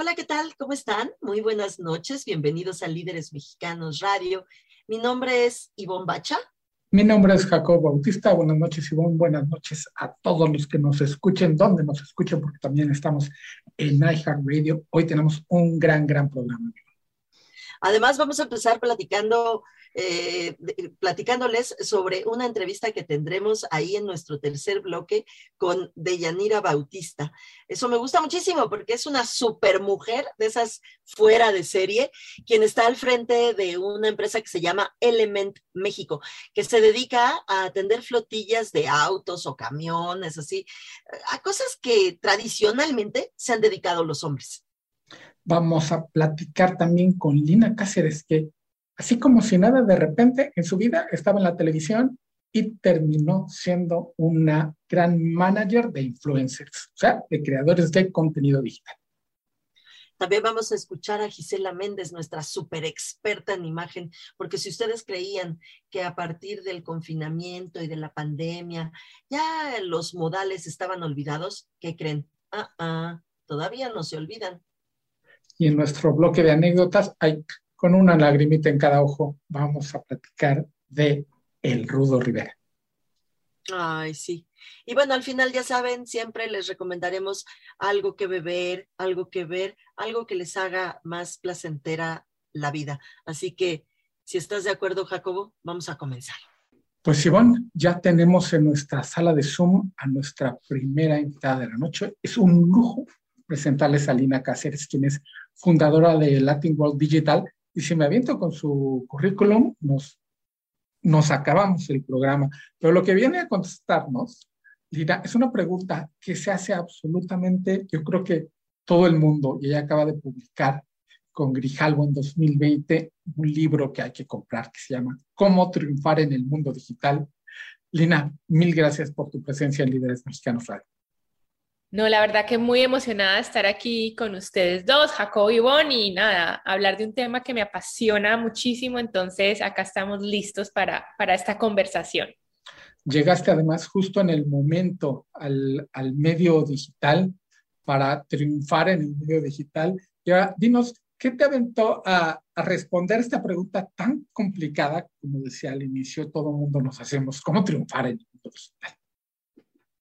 Hola, ¿qué tal? ¿Cómo están? Muy buenas noches. Bienvenidos a Líderes Mexicanos Radio. Mi nombre es Ivonne Bacha. Mi nombre es Jacob Bautista. Buenas noches, Ivonne. Buenas noches a todos los que nos escuchen, donde nos escuchen, porque también estamos en iHeartRadio. Hoy tenemos un gran, gran programa. Además, vamos a empezar platicando eh, platicándoles sobre una entrevista que tendremos ahí en nuestro tercer bloque con Deyanira Bautista. Eso me gusta muchísimo porque es una super mujer de esas fuera de serie, quien está al frente de una empresa que se llama Element México, que se dedica a atender flotillas de autos o camiones, así, a cosas que tradicionalmente se han dedicado los hombres. Vamos a platicar también con Lina Cáceres, que así como si nada, de repente en su vida estaba en la televisión y terminó siendo una gran manager de influencers, o sea, de creadores de contenido digital. También vamos a escuchar a Gisela Méndez, nuestra súper experta en imagen, porque si ustedes creían que a partir del confinamiento y de la pandemia ya los modales estaban olvidados, ¿qué creen? Ah, ah, todavía no se olvidan. Y en nuestro bloque de anécdotas hay con una lagrimita en cada ojo, vamos a platicar de El Rudo Rivera. Ay, sí. Y bueno, al final ya saben, siempre les recomendaremos algo que beber, algo que ver, algo que les haga más placentera la vida. Así que, si estás de acuerdo, Jacobo, vamos a comenzar. Pues Ivonne, ya tenemos en nuestra sala de Zoom a nuestra primera invitada de la noche. Es un lujo presentarles a Lina Cáceres, quien es fundadora de Latin World Digital y si me aviento con su currículum, nos, nos acabamos el programa. Pero lo que viene a contestarnos, Lina, es una pregunta que se hace absolutamente, yo creo que todo el mundo, y ella acaba de publicar con Grijalvo en 2020 un libro que hay que comprar que se llama Cómo triunfar en el mundo digital. Lina, mil gracias por tu presencia en Líderes Mexicanos Radio. No, la verdad que muy emocionada de estar aquí con ustedes dos, Jacob y Bonnie, y nada, hablar de un tema que me apasiona muchísimo, entonces acá estamos listos para, para esta conversación. Llegaste además justo en el momento al, al medio digital para triunfar en el medio digital. Ya, dinos, ¿qué te aventó a, a, responder esta pregunta tan complicada? Como decía al inicio, todo el mundo nos hacemos, ¿cómo triunfar en?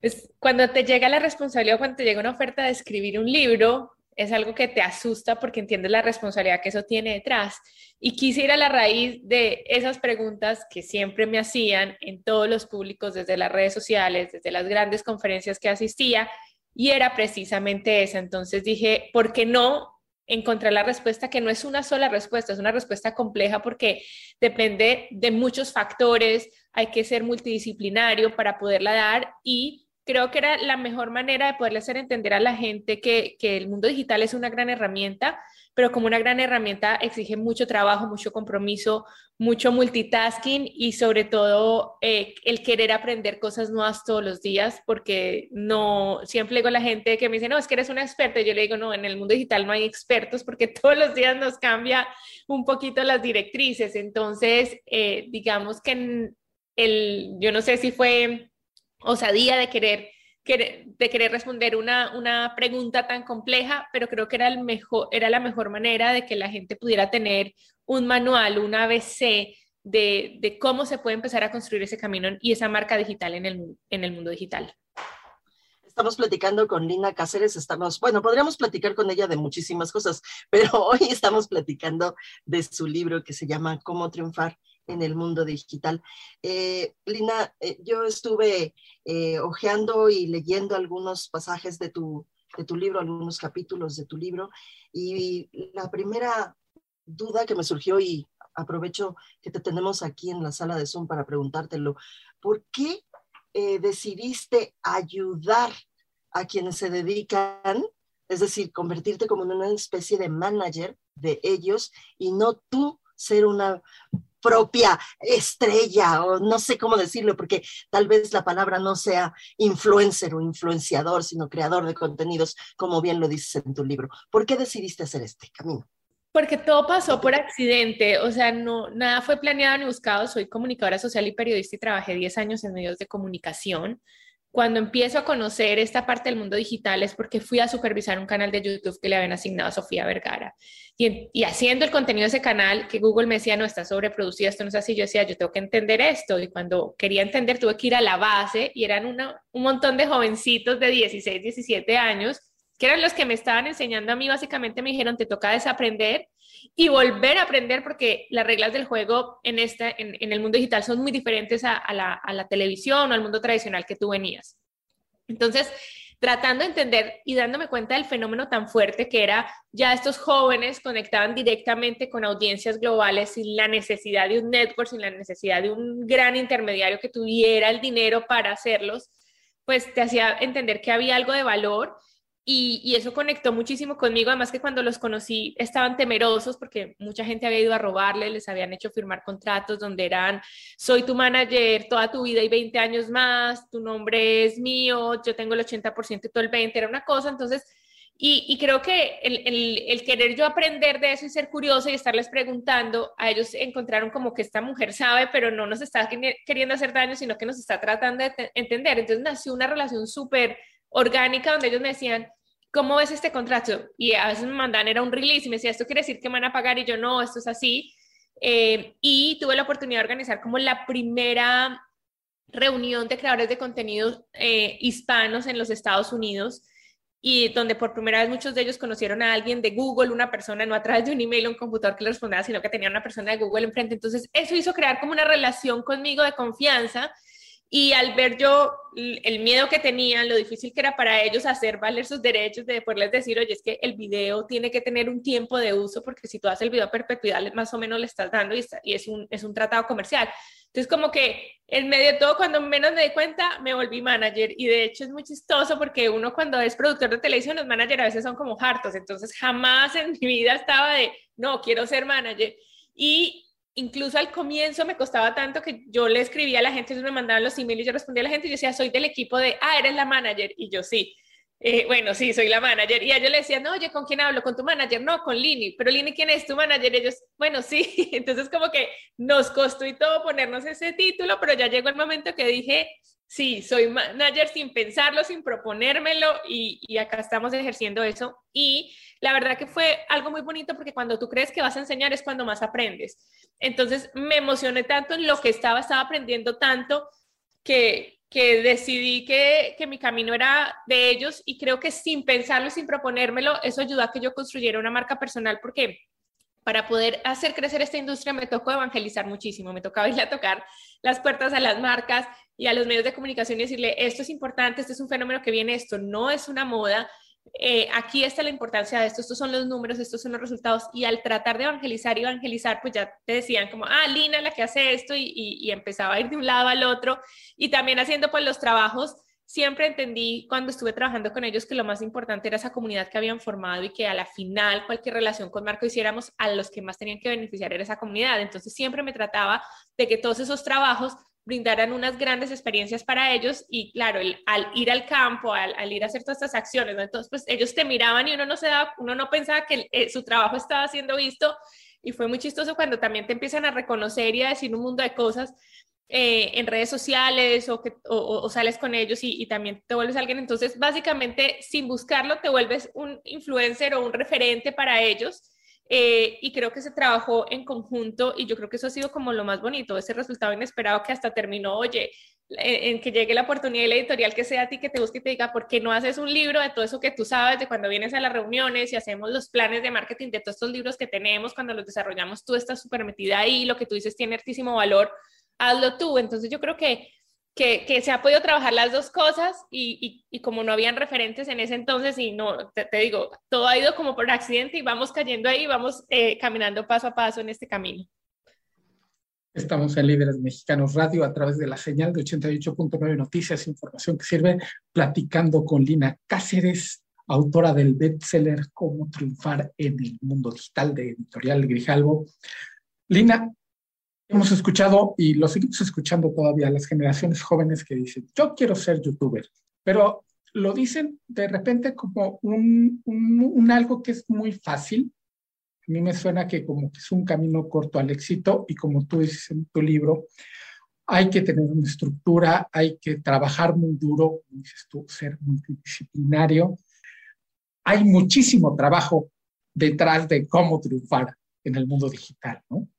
Es cuando te llega la responsabilidad, cuando te llega una oferta de escribir un libro, es algo que te asusta porque entiendes la responsabilidad que eso tiene detrás. Y quise ir a la raíz de esas preguntas que siempre me hacían en todos los públicos, desde las redes sociales, desde las grandes conferencias que asistía, y era precisamente esa. Entonces dije, ¿por qué no encontrar la respuesta que no es una sola respuesta, es una respuesta compleja porque depende de muchos factores, hay que ser multidisciplinario para poderla dar y creo que era la mejor manera de poderle hacer entender a la gente que, que, el mundo digital es una gran herramienta, pero como una gran herramienta exige mucho trabajo, mucho compromiso, mucho multitasking y sobre todo eh, el querer aprender cosas nuevas todos los días, porque no, siempre digo a la gente que me dice, no, es que eres una experta, yo le digo, no, en el mundo digital no hay expertos porque todos los días nos cambia un poquito las directrices, entonces eh, digamos que el, yo no sé si fue osadía de querer, de querer responder una, una, pregunta tan compleja, pero creo que era, el mejor, era la mejor manera de que la gente pudiera tener un manual, un ABC de, de cómo se puede empezar a construir ese camino y esa marca digital en el, en el mundo digital. Estamos platicando con Lina Cáceres, estamos, bueno, podríamos platicar con ella de muchísimas cosas, pero hoy estamos platicando de su libro que se llama Cómo triunfar en el mundo digital. Eh, Lina, eh, yo estuve eh, hojeando y leyendo algunos pasajes de tu, de tu libro, algunos capítulos de tu libro, y la primera duda que me surgió, y aprovecho que te tenemos aquí en la sala de Zoom para preguntártelo, ¿por qué eh, decidiste ayudar a quienes se dedican, es decir, convertirte como en una especie de manager de ellos y no tú ser una propia estrella o no sé cómo decirlo, porque tal vez la palabra no sea influencer o influenciador, sino creador de contenidos, como bien lo dices en tu libro. ¿Por qué decidiste hacer este camino? Porque todo pasó por accidente, o sea, no, nada fue planeado ni buscado. Soy comunicadora social y periodista y trabajé 10 años en medios de comunicación cuando empiezo a conocer esta parte del mundo digital es porque fui a supervisar un canal de YouTube que le habían asignado a Sofía Vergara. Y, haciendo el contenido de ese canal, que Google me decía, no, está sobreproducido, esto no es así, yo decía, yo tengo que entender esto. Y cuando quería entender, tuve que ir a la base y eran un montón de jovencitos de 16, 17 años, que eran los que me estaban enseñando a mí, básicamente me dijeron, te toca desaprender y volver a aprender porque las reglas del juego en, esta, en, el mundo digital son muy diferentes a, la, a la televisión o al mundo tradicional que tú venías. Entonces, tratando de entender y dándome cuenta del fenómeno tan fuerte que era ya estos jóvenes conectaban directamente con audiencias globales sin la necesidad de un network, sin la necesidad de un gran intermediario que tuviera el dinero para hacerlos, pues te hacía entender que había algo de valor y, eso conectó muchísimo conmigo, además que cuando los conocí estaban temerosos porque mucha gente había ido a robarle, les habían hecho firmar contratos donde eran, soy tu manager toda tu vida y 20 años más, tu nombre es mío, yo tengo el 80% y todo el 20%, era una cosa, entonces, y, creo que el, querer yo aprender de eso y ser curioso y estarles preguntando, a ellos encontraron como que esta mujer sabe, pero no nos está queriendo hacer daño, sino que nos está tratando de entender, entonces nació una relación súper orgánica donde ellos me decían, ¿cómo ves este contrato? Y a veces me mandan, era un release y me decía, ¿esto quiere decir que me van a pagar? Y yo, no, esto es así. Eh, y tuve la oportunidad de organizar como la primera reunión de creadores de contenidos eh, hispanos en los Estados Unidos y donde por primera vez muchos de ellos conocieron a alguien de Google, una persona, no a través de un email o un computador que le respondía, sino que tenía una persona de Google enfrente. Entonces, eso hizo crear como una relación conmigo de confianza y al ver yo el miedo que tenían, lo difícil que era para ellos hacer valer sus derechos, de poderles decir, oye, es que el video tiene que tener un tiempo de uso, porque si tú haces el video a perpetuidad, más o menos le estás dando y, es, un, es un tratado comercial. Entonces, como que en medio de todo, cuando menos me di cuenta, me volví manager. Y de hecho es muy chistoso porque uno cuando es productor de televisión, los managers a veces son como hartos. Entonces, jamás en mi vida estaba de, no, quiero ser manager. Y incluso al comienzo me costaba tanto que yo le escribía a la gente, ellos me mandaban los emails y yo respondía a la gente y yo decía, soy del equipo de, ah, eres la manager. Y yo sí. Eh, bueno, sí, soy la manager. Y a ellos le decían, no, oye, ¿con quién hablo? ¿Con tu manager? No, con Lini. Pero Lini, ¿quién es tu manager? Y ellos, bueno, sí. Entonces como que nos costó y todo ponernos ese título, pero ya llegó el momento que dije, sí, soy manager sin pensarlo, sin proponérmelo y, y acá estamos ejerciendo eso. Y la verdad que fue algo muy bonito porque cuando tú crees que vas a enseñar es cuando más aprendes. Entonces me emocioné tanto en lo que estaba, estaba aprendiendo tanto que, que decidí que, que, mi camino era de ellos y creo que sin pensarlo, sin proponérmelo, eso ayudó a que yo construyera una marca personal porque para poder hacer crecer esta industria me tocó evangelizar muchísimo, me tocaba irle a tocar las puertas a las marcas y a los medios de comunicación y decirle, esto es importante, esto es un fenómeno que viene, esto no es una moda, eh, aquí está la importancia de esto, estos son los números, estos son los resultados, y al tratar de evangelizar y evangelizar, pues ya te decían como, ah, Lina la que hace esto, y, y, empezaba a ir de un lado al otro, y también haciendo pues los trabajos, siempre entendí cuando estuve trabajando con ellos que lo más importante era esa comunidad que habían formado y que a la final cualquier relación con Marco hiciéramos, a los que más tenían que beneficiar era esa comunidad, entonces siempre me trataba de que todos esos trabajos brindaran unas grandes experiencias para ellos y claro, al ir al campo, al, ir a hacer todas estas acciones, entonces pues ellos te miraban y uno no se daba, uno no pensaba que eh, su trabajo estaba siendo visto y fue muy chistoso cuando también te empiezan a reconocer y a decir un mundo de cosas eh, en redes sociales o, que, o, sales con ellos y, y, también te vuelves alguien, entonces básicamente sin buscarlo te vuelves un influencer o un referente para ellos eh, y creo que se trabajó en conjunto y yo creo que eso ha sido como lo más bonito, ese resultado inesperado que hasta terminó, oye, en, que llegue la oportunidad de la editorial que sea a ti que te busque y te diga, ¿por qué no haces un libro de todo eso que tú sabes, de cuando vienes a las reuniones y hacemos los planes de marketing de todos estos libros que tenemos, cuando los desarrollamos, tú estás súper metida ahí, lo que tú dices tiene altísimo valor, hazlo tú. Entonces yo creo que que, se ha podido trabajar las dos cosas y, como no habían referentes en ese entonces y no, te, digo, todo ha ido como por accidente y vamos cayendo ahí, vamos eh, caminando paso a paso en este camino. Estamos en Líderes Mexicanos Radio a través de la señal de 88.9 Noticias, información que sirve, platicando con Lina Cáceres, autora del bestseller Cómo triunfar en el mundo digital de Editorial Grijalvo. Lina, hemos escuchado y lo seguimos escuchando todavía las generaciones jóvenes que dicen, yo quiero ser youtuber, pero lo dicen de repente como un, algo que es muy fácil. A mí me suena que como es un camino corto al éxito y como tú dices en tu libro, hay que tener una estructura, hay que trabajar muy duro, dices tú, ser multidisciplinario. Hay muchísimo trabajo detrás de cómo triunfar en el mundo digital, ¿no?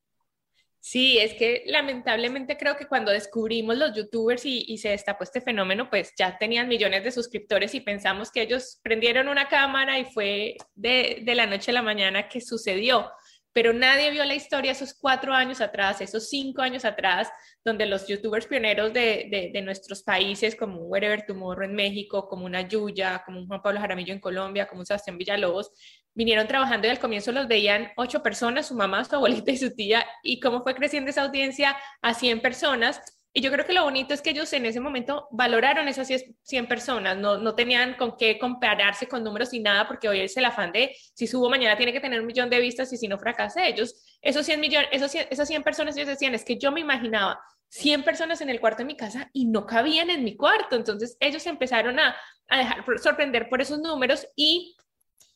Sí, es que lamentablemente creo que cuando descubrimos los youtubers y, se destapó este fenómeno, pues ya tenían millones de suscriptores y pensamos que ellos prendieron una cámara y fue de, la noche a la mañana que sucedió. Pero nadie vio la historia esos cuatro años atrás, esos cinco años atrás, donde los youtubers pioneros de, nuestros países, como Wherever Tomorrow en México, como una Yuya, como Juan Pablo Jaramillo en Colombia, como un Sebastián Villalobos, vinieron trabajando y al comienzo los veían ocho personas, su mamá, su abuelita y su tía, y cómo fue creciendo esa audiencia a 100 personas y yo creo que lo bonito es que ellos en ese momento valoraron esas 100 personas, no, no tenían con qué compararse con números y nada, porque hoy es el afán de si subo mañana tiene que tener un millón de vistas y si no fracasé. Ellos, esos 100 millones, esos esas 100 personas, ellos decían, es que yo me imaginaba 100 personas en el cuarto de mi casa y no cabían en mi cuarto. Entonces ellos empezaron a, a dejar sorprender por esos números y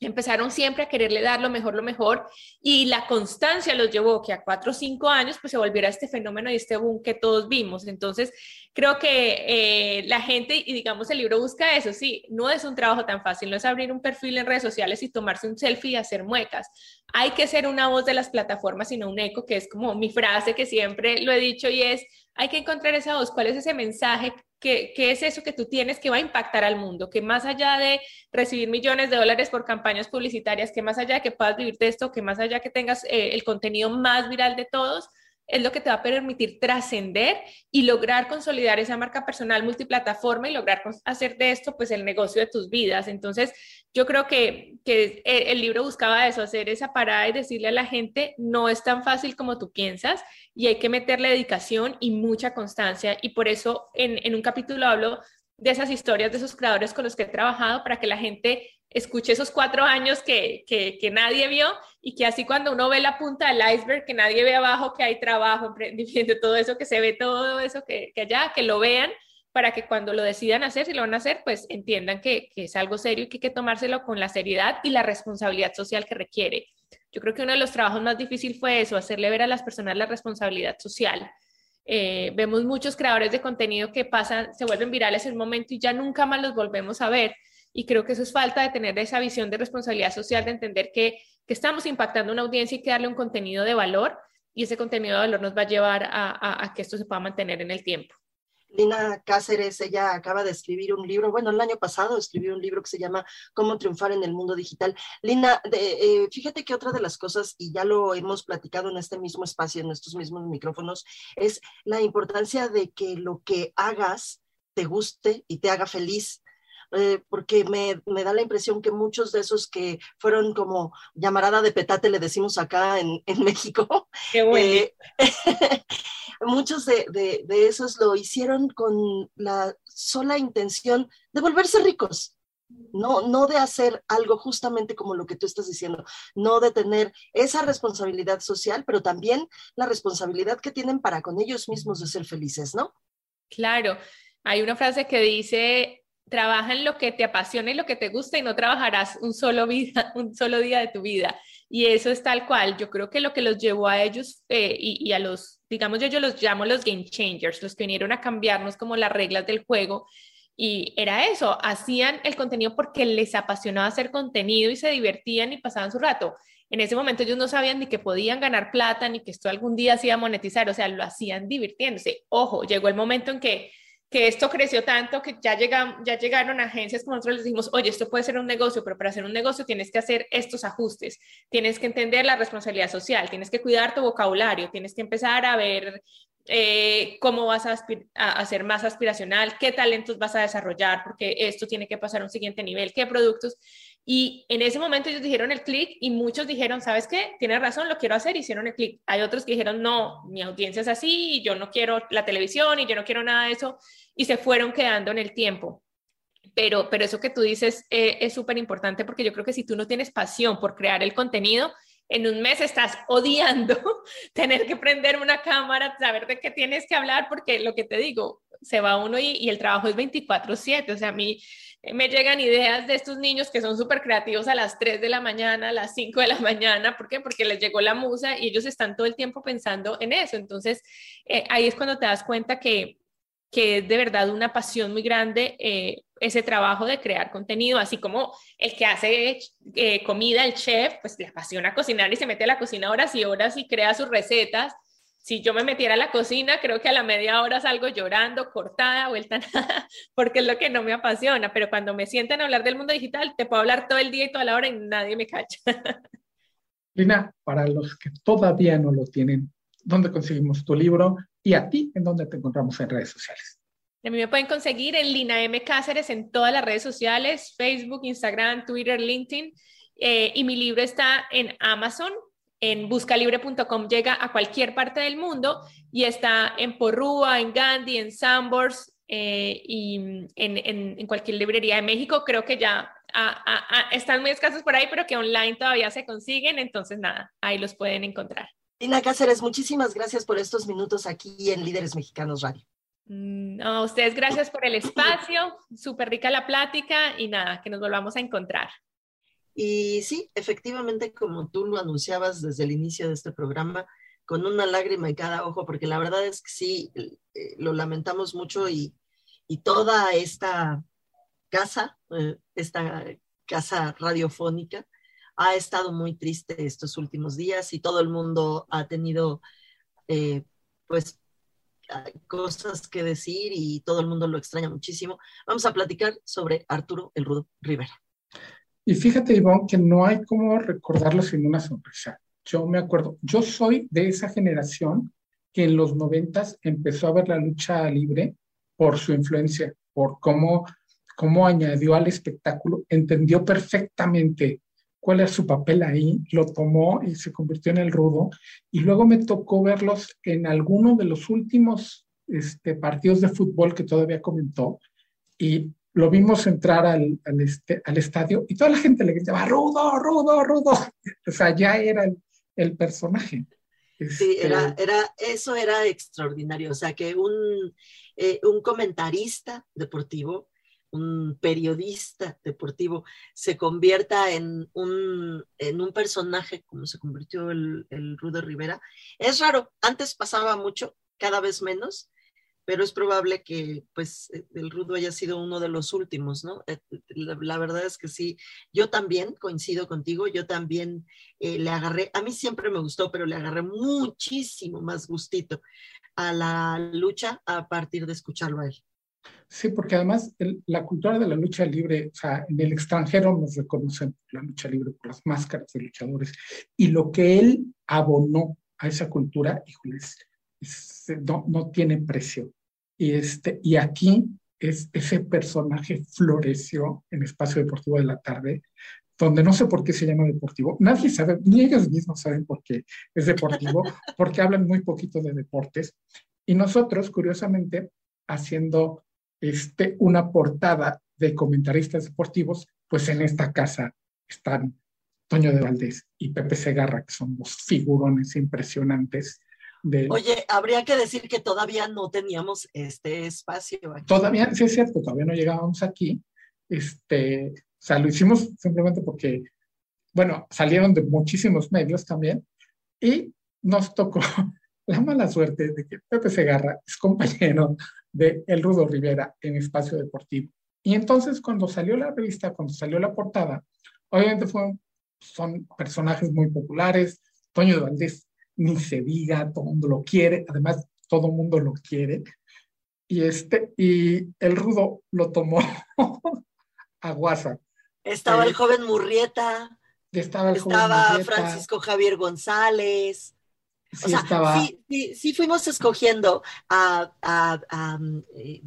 empezaron siempre a quererle dar lo mejor, lo mejor, y la constancia los llevó que a cuatro o cinco años pues se volviera este fenómeno y este boom que todos vimos. Entonces, creo que eh, la gente, y digamos, el libro busca eso, sí, no es un trabajo tan fácil, no es abrir un perfil en redes sociales y tomarse un selfie y hacer muecas. Hay que ser una voz de las plataformas y no un eco, que es como mi frase que siempre lo he dicho y es, hay que encontrar esa voz, cuál es ese mensaje ¿Qué, es eso que tú tienes que va a impactar al mundo? Que más allá de recibir millones de dólares por campañas publicitarias, que más allá de que puedas vivir de esto, que más allá de que tengas eh, el contenido más viral de todos, es lo que te va a permitir trascender y lograr consolidar esa marca personal multiplataforma y lograr hacer de esto pues el negocio de tus vidas. Entonces, yo creo que, que el libro buscaba eso, hacer esa parada y decirle a la gente, no es tan fácil como tú piensas y hay que meterle dedicación y mucha constancia. Y por eso en, en un capítulo hablo de esas historias de esos creadores con los que he trabajado para que la gente escuche esos cuatro años que, que, nadie vio y que así cuando uno ve la punta del iceberg, que nadie ve abajo que hay trabajo, emprendimiento, todo eso, que se ve todo eso que, que allá, que lo vean para que cuando lo decidan hacer, si lo van a hacer, pues entiendan que, que, es algo serio y que hay que tomárselo con la seriedad y la responsabilidad social que requiere. Yo creo que uno de los trabajos más difíciles fue eso, hacerle ver a las personas la responsabilidad social. Eh, vemos muchos creadores de contenido que pasan, se vuelven virales en un momento y ya nunca más los volvemos a ver y creo que eso es falta de tener esa visión de responsabilidad social, de entender que, que estamos impactando una audiencia y que darle un contenido de valor y ese contenido de valor nos va a llevar a, a, que esto se pueda mantener en el tiempo. Lina Cáceres, ella acaba de escribir un libro, bueno, el año pasado escribió un libro que se llama Cómo triunfar en el mundo digital. Lina, de, eh, fíjate que otra de las cosas, y ya lo hemos platicado en este mismo espacio, en estos mismos micrófonos, es la importancia de que lo que hagas te guste y te haga feliz. Eh, porque me, me, da la impresión que muchos de esos que fueron como llamarada de petate, le decimos acá en, en México, eh, muchos de, de, de, esos lo hicieron con la sola intención de volverse ricos. No, no de hacer algo justamente como lo que tú estás diciendo, no de tener esa responsabilidad social, pero también la responsabilidad que tienen para con ellos mismos de ser felices, ¿no? Claro, hay una frase que dice, trabaja en lo que te apasiona y lo que te gusta y no trabajarás un solo, día de tu vida. Y eso es tal cual. Yo creo que lo que los llevó a ellos eh, y, a los, digamos, yo, yo los llamo los game changers, los que vinieron a cambiarnos como las reglas del juego. Y era eso, hacían el contenido porque les apasionaba hacer contenido y se divertían y pasaban su rato. En ese momento ellos no sabían ni que podían ganar plata, ni que esto algún día se iba a monetizar, o sea, lo hacían divirtiéndose. Ojo, llegó el momento en que que esto creció tanto que ya, llegan, ya llegaron agencias como nosotros les dijimos, oye, esto puede ser un negocio, pero para hacer un negocio tienes que hacer estos ajustes, tienes que entender la responsabilidad social, tienes que cuidar tu vocabulario, tienes que empezar a ver eh, cómo vas a, a, ser más aspiracional, qué talentos vas a desarrollar, porque esto tiene que pasar a un siguiente nivel, qué productos. Y en ese momento ellos dijeron el clic y muchos dijeron, ¿sabes qué? Tienes razón, lo quiero hacer, hicieron el clic. Hay otros que dijeron, no, mi audiencia es así, y yo no quiero la televisión y yo no quiero nada de eso, y se fueron quedando en el tiempo. Pero, pero eso que tú dices eh, es súper importante porque yo creo que si tú no tienes pasión por crear el contenido, en un mes estás odiando tener que prender una cámara, saber de qué tienes que hablar, porque lo que te digo, se va uno y, y el trabajo es 24/7, o sea, a mí me llegan ideas de estos niños que son súper creativos a las 3 de la mañana, a las 5 de la mañana, ¿por qué? Porque les llegó la musa y ellos están todo el tiempo pensando en eso. Entonces, eh, ahí es cuando te das cuenta que, que es de verdad una pasión muy grande eh, ese trabajo de crear contenido, así como el que hace eh, comida, el chef, pues le apasiona cocinar y se mete a la cocina horas y horas y crea sus recetas si yo me metiera a la cocina, creo que a la media hora salgo llorando, cortada, vuelta nada, porque es lo que no me apasiona. Pero cuando me sienten a hablar del mundo digital, te puedo hablar todo el día y toda la hora y nadie me cacha. Lina, para los que todavía no lo tienen, ¿dónde conseguimos tu libro? Y a ti, ¿en dónde te encontramos en redes sociales? A mí me pueden conseguir en Lina M. Cáceres en todas las redes sociales, Facebook, Instagram, Twitter, LinkedIn. Eh, y mi libro está en Amazon, en buscalibre.com llega a cualquier parte del mundo y está en Porrúa, en Gandhi, en Sambors eh, y en, en, cualquier librería de México. Creo que ya están muy escasos por ahí, pero que online todavía se consiguen. Entonces, nada, ahí los pueden encontrar. Tina Cáceres, muchísimas gracias por estos minutos aquí en Líderes Mexicanos Radio. Mm, a ustedes gracias por el espacio, súper rica la plática y nada, que nos volvamos a encontrar. Y sí, efectivamente, como tú lo anunciabas desde el inicio de este programa, con una lágrima en cada ojo, porque la verdad es que sí, eh, lo lamentamos mucho y, toda esta casa, eh, esta casa radiofónica, ha estado muy triste estos últimos días y todo el mundo ha tenido, eh, pues, cosas que decir y todo el mundo lo extraña muchísimo. Vamos a platicar sobre Arturo El Rudo Rivera. Y fíjate, Ivonne, que no hay como recordarlo sin una sonrisa. Yo me acuerdo, yo soy de esa generación que en los noventas empezó a ver la lucha libre por su influencia, por cómo, cómo añadió al espectáculo, entendió perfectamente cuál era su papel ahí, lo tomó y se convirtió en el rudo. Y luego me tocó verlos en alguno de los últimos este, partidos de fútbol que todavía comentó. Y lo vimos entrar al, al, este, al, estadio y toda la gente le gritaba, rudo, rudo, rudo. O sea, ya era el, el personaje. Sí, este, era, era, eso era extraordinario. O sea, que un, eh, un comentarista deportivo, un periodista deportivo, se convierta en un, en un personaje como se convirtió el, el Rudo Rivera. Es raro, antes pasaba mucho, cada vez menos, pero es probable que pues e, el rudo haya sido uno de los últimos, ¿no? Eh, la, verdad es que sí, yo también coincido contigo, yo también eh, le agarré, a mí siempre me gustó, pero le agarré muchísimo más gustito a la lucha a partir de escucharlo a él. Sí, porque además la cultura de la lucha libre, o sea, en el extranjero nos reconocen la lucha libre por las máscaras de luchadores y lo que él abonó a esa cultura, híjoles, no, no, tiene precio. Y, este, y aquí es, ese personaje floreció en Espacio Deportivo de la Tarde, donde no sé por qué se llama deportivo. Nadie sabe, ni ellos mismos saben por qué es deportivo, porque hablan muy poquito de deportes. Y nosotros, curiosamente, haciendo este, una portada de comentaristas deportivos, pues en esta casa están Toño de Valdés y Pepe Segarra, que son dos figurones impresionantes Oye, habría que decir que todavía no teníamos este espacio. Todavía, sí es cierto, todavía no llegábamos aquí. Este, o sea, lo hicimos simplemente porque, bueno, salieron de muchísimos medios también y nos tocó la mala suerte de que Pepe Segarra es compañero de El Rudo Rivera en Espacio Deportivo. Y entonces cuando salió la revista, cuando salió la portada, obviamente fueron, son personajes muy populares. Toño de Valdés ni se diga, todo el mundo lo quiere, además todo el mundo lo quiere. Y, este, y el rudo lo tomó a WhatsApp. Estaba el joven Murrieta. Estaba, el estaba Francisco Javier González. Sí, o sea, estaba... sí, sí, fuimos escogiendo a, a, a eh,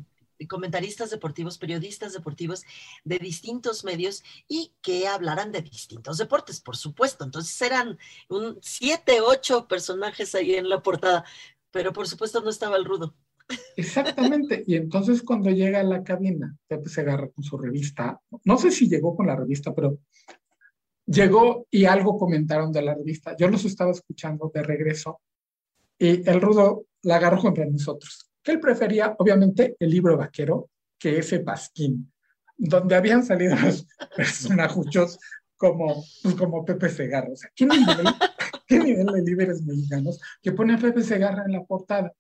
comentaristas deportivos, periodistas deportivos de distintos medios y que hablaran de distintos deportes, por supuesto. Entonces eran un siete, ocho personajes ahí en la portada, pero por supuesto no estaba el rudo. Exactamente. Y entonces cuando llega a la cabina, Pepe se agarra con su revista. No sé si llegó con la revista, pero llegó y algo comentaron de la revista. Yo los estaba escuchando de regreso y el rudo la agarró contra nosotros. Que él prefería, obviamente, el libro vaquero que ese Pasquín, donde habían salido los personajes como, pues, como Pepe Segarra. O sea, ¿qué nivel, ¿qué nivel de líderes mexicanos que pone a Pepe Segarra en la portada?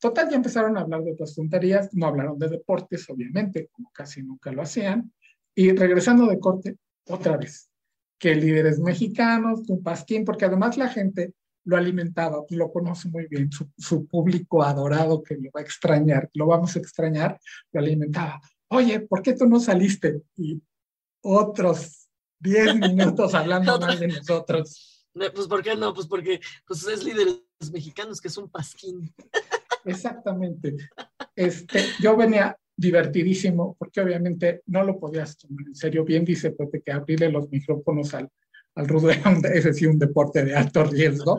Total, ya empezaron a hablar de otras tonterías, no hablaron de deportes, obviamente, como casi nunca lo hacían. Y regresando de corte, otra vez, que líderes mexicanos, un pasquín, porque además la gente lo alimentaba, lo conoce muy bien, su, su, público adorado que lo va a extrañar, lo vamos a extrañar, lo alimentaba. Oye, ¿por qué tú no saliste? Y otros 10 minutos hablando mal de nosotros. Pues, ¿por qué no? Pues porque pues, es líderes mexicanos, que es un pasquín. Exactamente. Este, yo venía divertidísimo, porque obviamente no lo podías tomar en serio. Bien dice Pepe que abrirle los micrófonos al, al rudo era un, ese sí, un deporte de alto riesgo,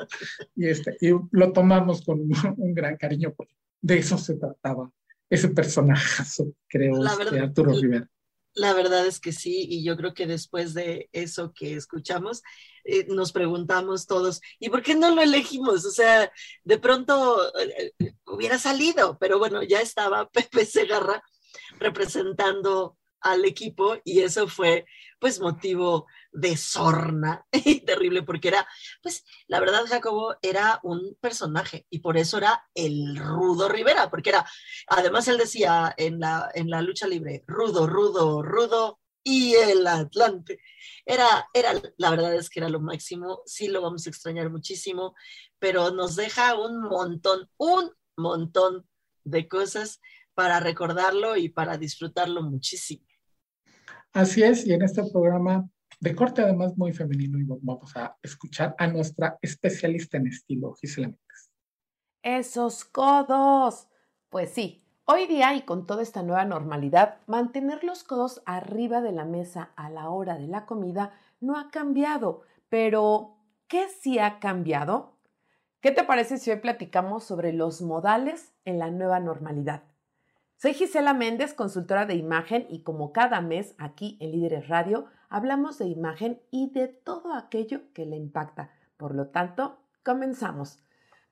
y, este, y lo tomamos con un, gran cariño, porque de eso se trataba, ese personaje, creo, de este, Arturo Rivera. La verdad es que sí, y yo creo que después de eso que escuchamos, eh, nos preguntamos todos, ¿y por qué no lo elegimos? O sea, de pronto eh, eh, hubiera salido, pero bueno, ya estaba Pepe Segarra representando al equipo y eso fue pues motivo de sorna y terrible porque era, pues la verdad Jacobo era un personaje y por eso era el rudo Rivera, porque era, además él decía en la, en la lucha libre, rudo, rudo, rudo y el Atlante. Era, era, la verdad es que era lo máximo, sí lo vamos a extrañar muchísimo, pero nos deja un montón, un montón de cosas para recordarlo y para disfrutarlo muchísimo. Así es, y en este programa de corte además muy femenino y vamos a escuchar a nuestra especialista en estilo, Gisela Méndez. Esos codos. Pues sí, hoy día y con toda esta nueva normalidad, mantener los codos arriba de la mesa a la hora de la comida no ha cambiado, pero ¿qué sí ha cambiado? ¿Qué te parece si hoy platicamos sobre los modales en la nueva normalidad? Soy Gisela Méndez, consultora de imagen y como cada mes aquí en Líderes Radio hablamos de imagen y de todo aquello que le impacta. Por lo tanto, comenzamos.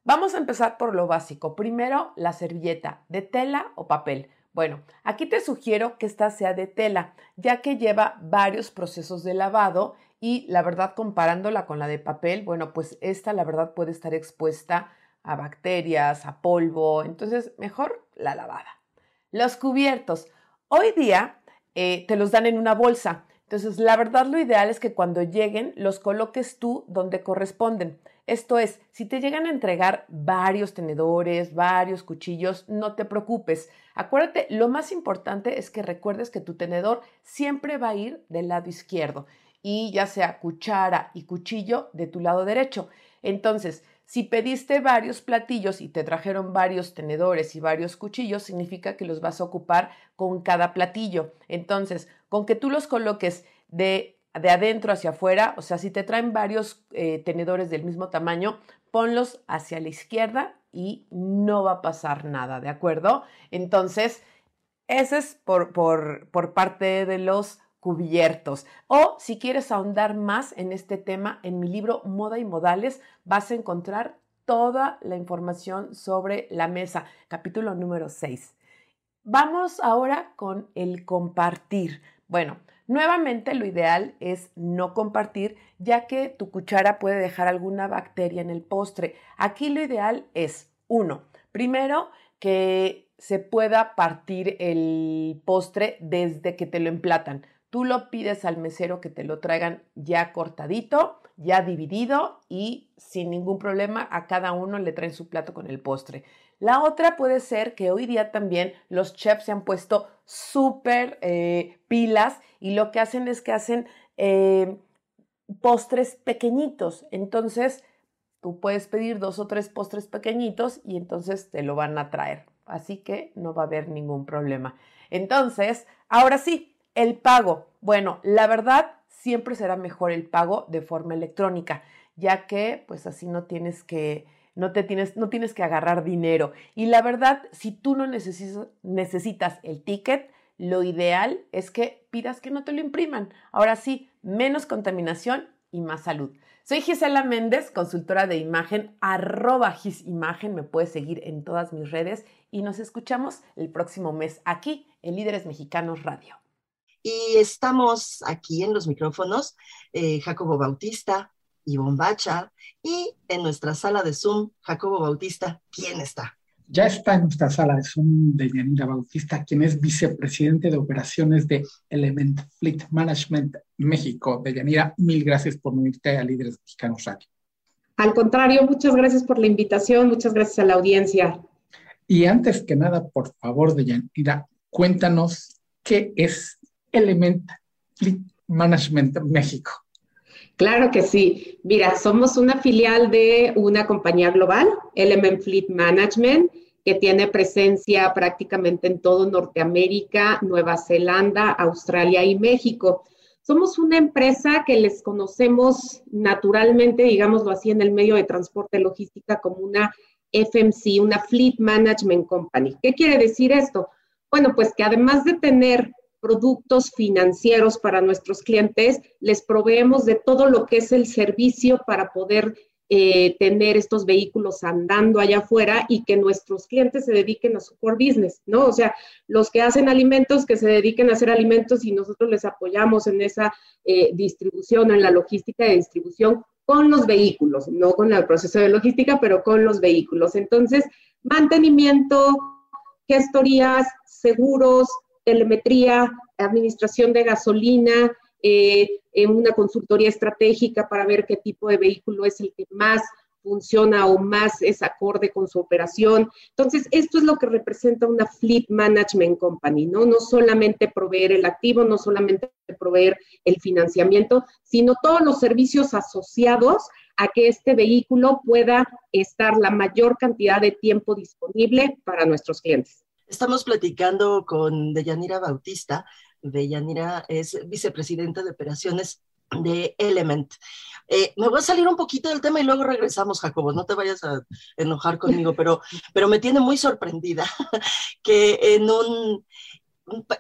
Vamos a empezar por lo básico. Primero, la servilleta de tela o papel. Bueno, aquí te sugiero que esta sea de tela, ya que lleva varios procesos de lavado y la verdad comparándola con la de papel, bueno, pues esta la verdad puede estar expuesta a bacterias, a polvo, entonces mejor la lavada. Los cubiertos. Hoy día eh, te los dan en una bolsa. Entonces, la verdad lo ideal es que cuando lleguen los coloques tú donde corresponden. Esto es, si te llegan a entregar varios tenedores, varios cuchillos, no te preocupes. Acuérdate, lo más importante es que recuerdes que tu tenedor siempre va a ir del lado izquierdo y ya sea cuchara y cuchillo de tu lado derecho. Entonces, si pediste varios platillos y te trajeron varios tenedores y varios cuchillos, significa que los vas a ocupar con cada platillo. Entonces, con que tú los coloques de, de adentro hacia afuera, o sea, si te traen varios eh, tenedores del mismo tamaño, ponlos hacia la izquierda y no va a pasar nada, ¿de acuerdo? Entonces, ese es por, por, por parte de los cubiertos. O si quieres ahondar más en este tema, en mi libro Moda y Modales vas a encontrar toda la información sobre la mesa, capítulo número 6. Vamos ahora con el compartir. Bueno, nuevamente lo ideal es no compartir ya que tu cuchara puede dejar alguna bacteria en el postre. Aquí lo ideal es, uno, primero que se pueda partir el postre desde que te lo emplatan. Tú lo pides al mesero que te lo traigan ya cortadito, ya dividido y sin ningún problema a cada uno le traen su plato con el postre. La otra puede ser que hoy día también los chefs se han puesto súper eh, pilas y lo que hacen es que hacen eh, postres pequeñitos. Entonces, tú puedes pedir dos o tres postres pequeñitos y entonces te lo van a traer. Así que no va a haber ningún problema. Entonces, ahora sí, el pago. Bueno, la verdad siempre será mejor el pago de forma electrónica, ya que pues así no tienes que no te tienes no tienes que agarrar dinero. Y la verdad, si tú no necesitas, necesitas el ticket, lo ideal es que pidas que no te lo impriman. Ahora sí, menos contaminación y más salud. Soy Gisela Méndez, consultora de imagen, arroba gisimagen, me puedes seguir en todas mis redes y nos escuchamos el próximo mes aquí en Líderes Mexicanos Radio. Y estamos aquí en los micrófonos, eh, Jacobo Bautista, y Bombacha, y en nuestra sala de Zoom, Jacobo Bautista, ¿quién está? Ya está en nuestra sala de Zoom de Yanira Bautista, quien es vicepresidente de operaciones de Element Fleet Management México. De Yanira, mil gracias por unirte a Líderes Mexicanos aquí. Al contrario, muchas gracias por la invitación, muchas gracias a la audiencia. Y antes que nada, por favor, de Yanira, cuéntanos qué es Element Fleet Management México. Claro que sí. Mira, somos una filial de una compañía global, Element Fleet Management, que tiene presencia prácticamente en todo Norteamérica, Nueva Zelanda, Australia y México. Somos una empresa que les conocemos naturalmente, digámoslo así, en el medio de transporte logística como una FMC, una Fleet Management Company. ¿Qué quiere decir esto? Bueno, pues que además de tener productos financieros para nuestros clientes, les proveemos de todo lo que es el servicio para poder eh, tener estos vehículos andando allá afuera y que nuestros clientes se dediquen a su core business, ¿no? O sea, los que hacen alimentos, que se dediquen a hacer alimentos y nosotros les apoyamos en esa eh, distribución, en la logística de distribución con los vehículos, no con el proceso de logística, pero con los vehículos. Entonces, mantenimiento, gestorías, seguros, telemetría, administración de gasolina, eh, una consultoría estratégica para ver qué tipo de vehículo es el que más funciona o más es acorde con su operación. Entonces, esto es lo que representa una Fleet Management Company, ¿no? No solamente proveer el activo, no solamente proveer el financiamiento, sino todos los servicios asociados a que este vehículo pueda estar la mayor cantidad de tiempo disponible para nuestros clientes. Estamos platicando con Deyanira Bautista. Deyanira es vicepresidenta de operaciones de Element. Eh, me voy a salir un poquito del tema y luego regresamos, Jacobo, no te vayas a enojar conmigo, pero, pero me tiene muy sorprendida que en un,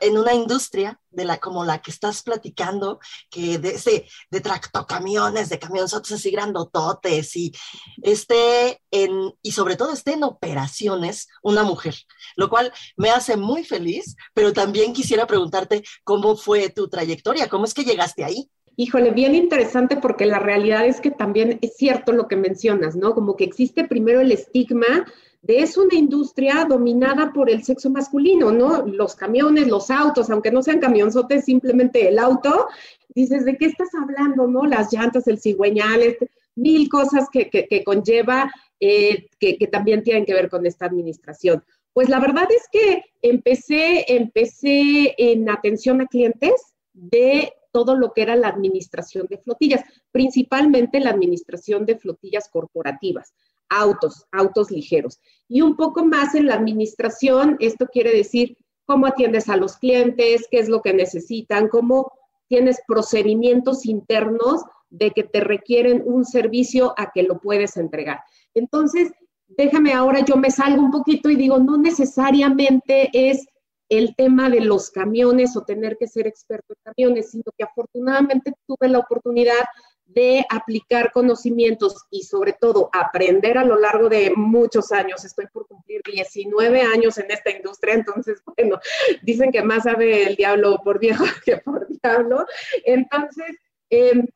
en una industria de la como la que estás platicando, que de ese de tractocamiones, de camionzotes así grandototes y esté en y sobre todo esté en operaciones una mujer, lo cual me hace muy feliz, pero también quisiera preguntarte cómo fue tu trayectoria, cómo es que llegaste ahí. Híjole, bien interesante porque la realidad es que también es cierto lo que mencionas, ¿no? Como que existe primero el estigma de es una industria dominada por el sexo masculino, ¿no? Los camiones, los autos, aunque no sean camionzotes, simplemente el auto, dices, ¿de qué estás hablando, no? Las llantas, el cigüeñal, este, mil cosas que, conlleva, eh, que, que también tienen que ver con esta administración. Pues la verdad es que empecé, empecé en atención a clientes de todo lo que era la administración de flotillas, principalmente la administración de flotillas corporativas autos, autos ligeros. Y un poco más en la administración, esto quiere decir cómo atiendes a los clientes, qué es lo que necesitan, cómo tienes procedimientos internos de que te requieren un servicio a que lo puedes entregar. Entonces, déjame ahora, yo me salgo un poquito y digo, no necesariamente es el tema de los camiones o tener que ser experto en camiones, sino que afortunadamente tuve la oportunidad de aplicar conocimientos y sobre todo aprender a lo largo de muchos años. Estoy por cumplir 19 años en esta industria, entonces, bueno, dicen que más sabe el diablo por viejo que por diablo. Entonces, em,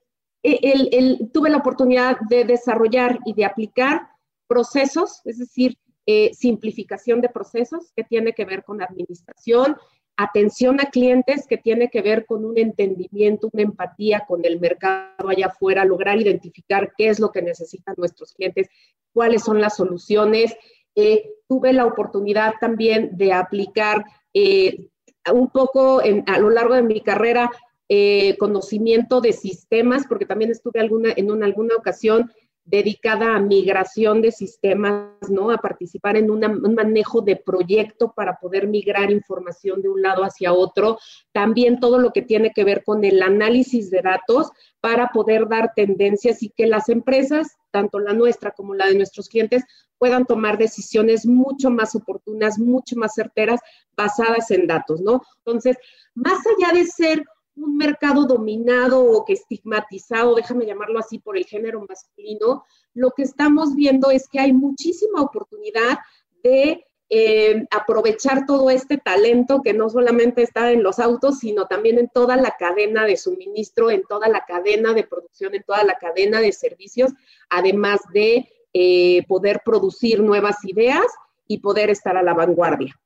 e, tuve la oportunidad de desarrollar y de aplicar procesos, es decir, eh, simplificación de procesos que tiene que ver con administración, atención a clientes que tiene que ver con un entendimiento, una empatía con el mercado allá afuera, lograr identificar qué es lo que necesitan nuestros clientes, cuáles son las soluciones. Eh, tuve la oportunidad también de aplicar eh, un poco a lo largo de mi carrera eh, conocimiento de sistemas, porque también estuve alguna, en alguna ocasión dedicada a migración de sistemas, ¿no? A participar en un manejo de proyecto para poder migrar información de un lado hacia otro. También todo lo que tiene que ver con el análisis de datos para poder dar tendencias y que las empresas, tanto la nuestra como la de nuestros clientes, puedan tomar decisiones mucho más oportunas, mucho más certeras, basadas en datos, ¿no? Entonces, más allá de ser un mercado dominado o que estigmatizado, déjame llamarlo así, por el género masculino, lo que estamos viendo es que hay muchísima oportunidad de eh, aprovechar todo este talento que no solamente está en los autos, sino también en toda la cadena de suministro, en toda la cadena de producción, en toda la cadena de servicios, además de eh, poder producir nuevas ideas y poder estar a la vanguardia.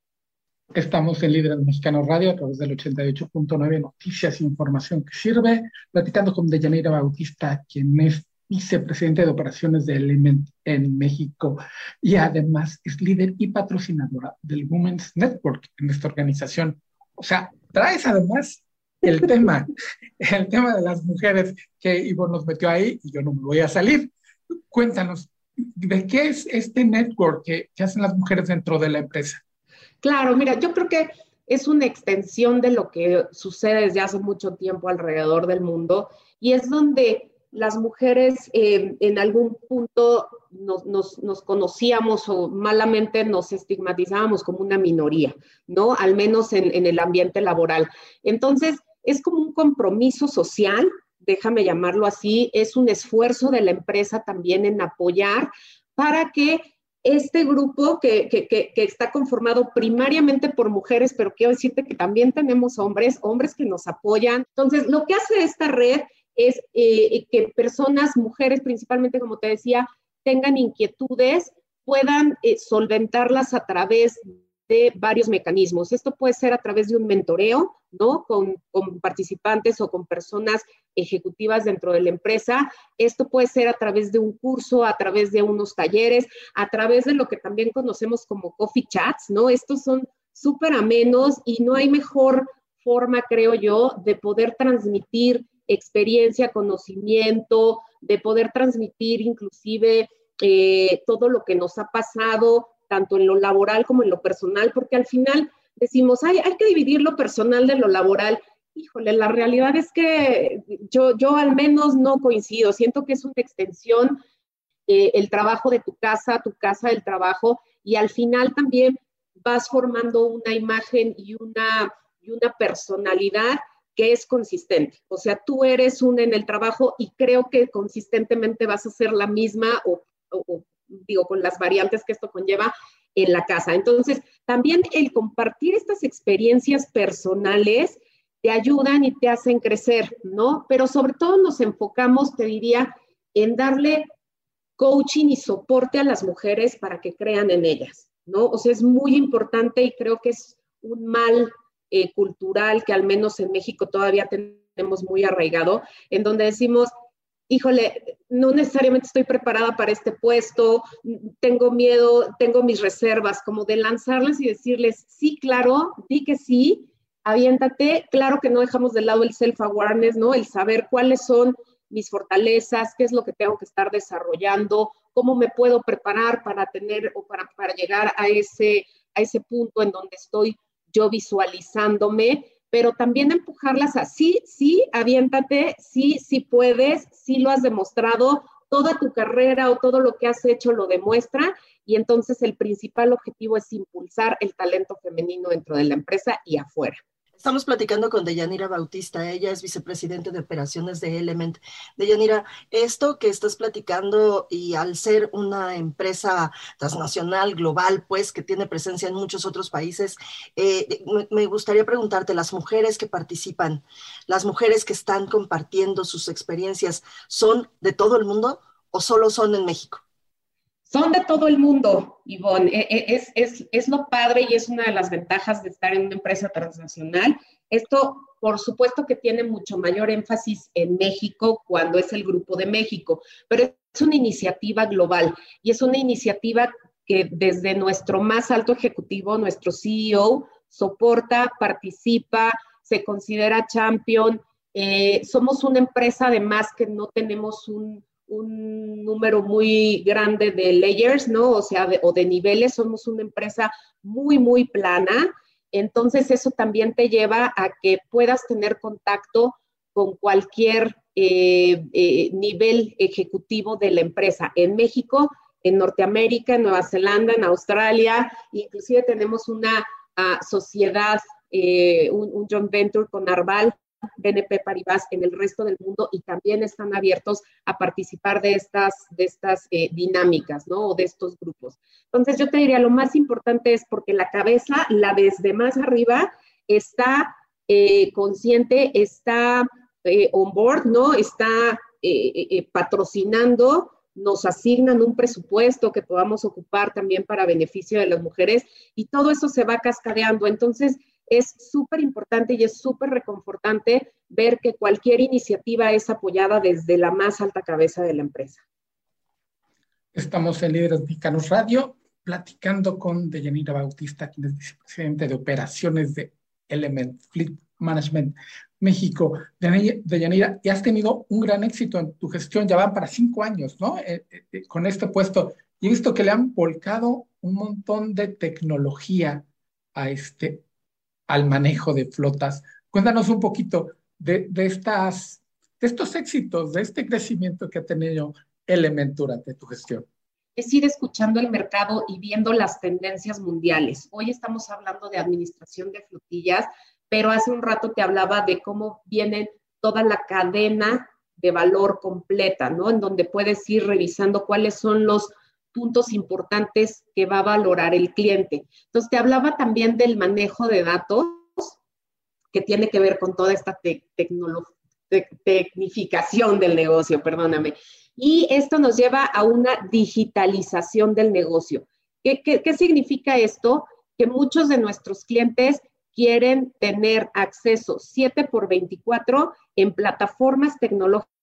Estamos en Líderes Mexicanos Radio a través del 88.9 Noticias e Información que sirve, platicando con Deyanira Bautista, quien es vicepresidente de operaciones de Element en México y además es líder y patrocinadora del Women's Network en esta organización. O sea, traes además el tema, el tema de las mujeres que Ivo nos metió ahí y yo no me voy a salir. Cuéntanos, ¿de qué es este network que, que hacen las mujeres dentro de la empresa? Claro, mira, yo creo que es una extensión de lo que sucede desde hace mucho tiempo alrededor del mundo y es donde las mujeres eh, en algún punto nos, conocíamos o malamente nos estigmatizábamos como una minoría, ¿no? Al menos en, el ambiente laboral. Entonces, es como un compromiso social, déjame llamarlo así, es un esfuerzo de la empresa también en apoyar para que este grupo que, que, está conformado primariamente por mujeres, pero quiero decirte que también tenemos hombres, hombres que nos apoyan. Entonces, lo que hace esta red es eh, que personas, mujeres principalmente, como te decía, tengan inquietudes, puedan eh, solventarlas a través de varios mecanismos. Esto puede ser a través de un mentoreo, ¿no? Con, con, participantes o con personas ejecutivas dentro de la empresa. Esto puede ser a través de un curso, a través de unos talleres, a través de lo que también conocemos como coffee chats, ¿no? Estos son súper amenos y no hay mejor forma, creo yo, de poder transmitir experiencia, conocimiento, de poder transmitir inclusive eh, todo lo que nos ha pasado, tanto en lo laboral como en lo personal, porque al final decimos, hay que dividir lo personal de lo laboral. Híjole, la realidad es que yo, yo al menos no coincido, siento que es una extensión eh, el trabajo de tu casa, tu casa del trabajo, y al final también vas formando una imagen y una, y una personalidad que es consistente. O sea, tú eres un en el trabajo y creo que consistentemente vas a ser la misma digo, con las variantes que esto conlleva en la casa. Entonces, también el compartir estas experiencias personales te ayudan y te hacen crecer, ¿no? Pero sobre todo nos enfocamos, te diría, en darle coaching y soporte a las mujeres para que crean en ellas, ¿no? O sea, es muy importante y creo que es un mal eh, cultural que al menos en México todavía tenemos muy arraigado, en donde decimos, híjole, no necesariamente estoy preparada para este puesto, tengo miedo, tengo mis reservas, como de lanzarles y decirles, sí, claro, di que sí, aviéntate, claro que no dejamos de lado el self-awareness, ¿no? El saber cuáles son mis fortalezas, qué es lo que tengo que estar desarrollando, cómo me puedo preparar para tener o para, para llegar a ese, a ese punto en donde estoy yo visualizándome, pero también empujarlas a sí, sí, aviéntate, sí, sí puedes, sí lo has demostrado, toda tu carrera o todo lo que has hecho lo demuestra y entonces el principal objetivo es impulsar el talento femenino dentro de la empresa y afuera. Estamos platicando con Deyanira Bautista, ella es vicepresidente de operaciones de Element. Deyanira, esto que estás platicando y al ser una empresa transnacional, global, pues que tiene presencia en muchos otros países, eh, me gustaría preguntarte, las mujeres que participan, las mujeres que están compartiendo sus experiencias, ¿son de todo el mundo o solo son en México? Son de todo el mundo, Ivonne. E, e, es, es, es, lo padre y es una de las ventajas de estar en una empresa transnacional. Esto, por supuesto que tiene mucho mayor énfasis en México cuando es el Grupo de México, pero es una iniciativa global y es una iniciativa que desde nuestro más alto ejecutivo, nuestro CEO, soporta, participa, se considera champion. Eh, somos una empresa además que no tenemos un un número muy grande de layers, ¿no? O sea, de, o de niveles, somos una empresa muy, muy plana. Entonces, eso también te lleva a que puedas tener contacto con cualquier eh, eh, nivel ejecutivo de la empresa. En México, en Norteamérica, en Nueva Zelanda, en Australia, inclusive tenemos una ah, sociedad, eh, un, un, joint venture con Arval, BNP Paribas en el resto del mundo y también están abiertos a participar de estas, de estas eh, dinámicas, ¿no? O de estos grupos. Entonces yo te diría, lo más importante es porque la cabeza, la desde más arriba, está eh, consciente, está eh, on board, ¿no? Está patrocinando nos asignan un presupuesto que podamos ocupar también para beneficio de las mujeres y todo eso se va cascadeando. Entonces, es súper importante y es súper reconfortante ver que cualquier iniciativa es apoyada desde la más alta cabeza de la empresa. Estamos en Líderes Mexicanos Radio platicando con Deyanira Bautista, quien es vicepresidente de operaciones de Element Fleet Management México. Deyanira, y has tenido un gran éxito en tu gestión, ya van para cinco años, ¿no? Eh, eh, con este puesto. Y he visto que le han volcado un montón de tecnología a este, al manejo de flotas. Cuéntanos un poquito de, estas, de estos éxitos, de este crecimiento que ha tenido Element durante tu gestión es ir escuchando el mercado y viendo las tendencias mundiales. Hoy estamos hablando de administración de flotillas, pero hace un rato te hablaba de cómo viene toda la cadena de valor completa, ¿no? En donde puedes ir revisando cuáles son los puntos importantes que va a valorar el cliente. Entonces, te hablaba también del manejo de datos, que tiene que ver con toda esta tecnificación del negocio, perdóname. Y esto nos lleva a una digitalización del negocio. ¿Qué, qué significa esto? Que muchos de nuestros clientes quieren tener acceso 7 por 24 en plataformas tecnológicas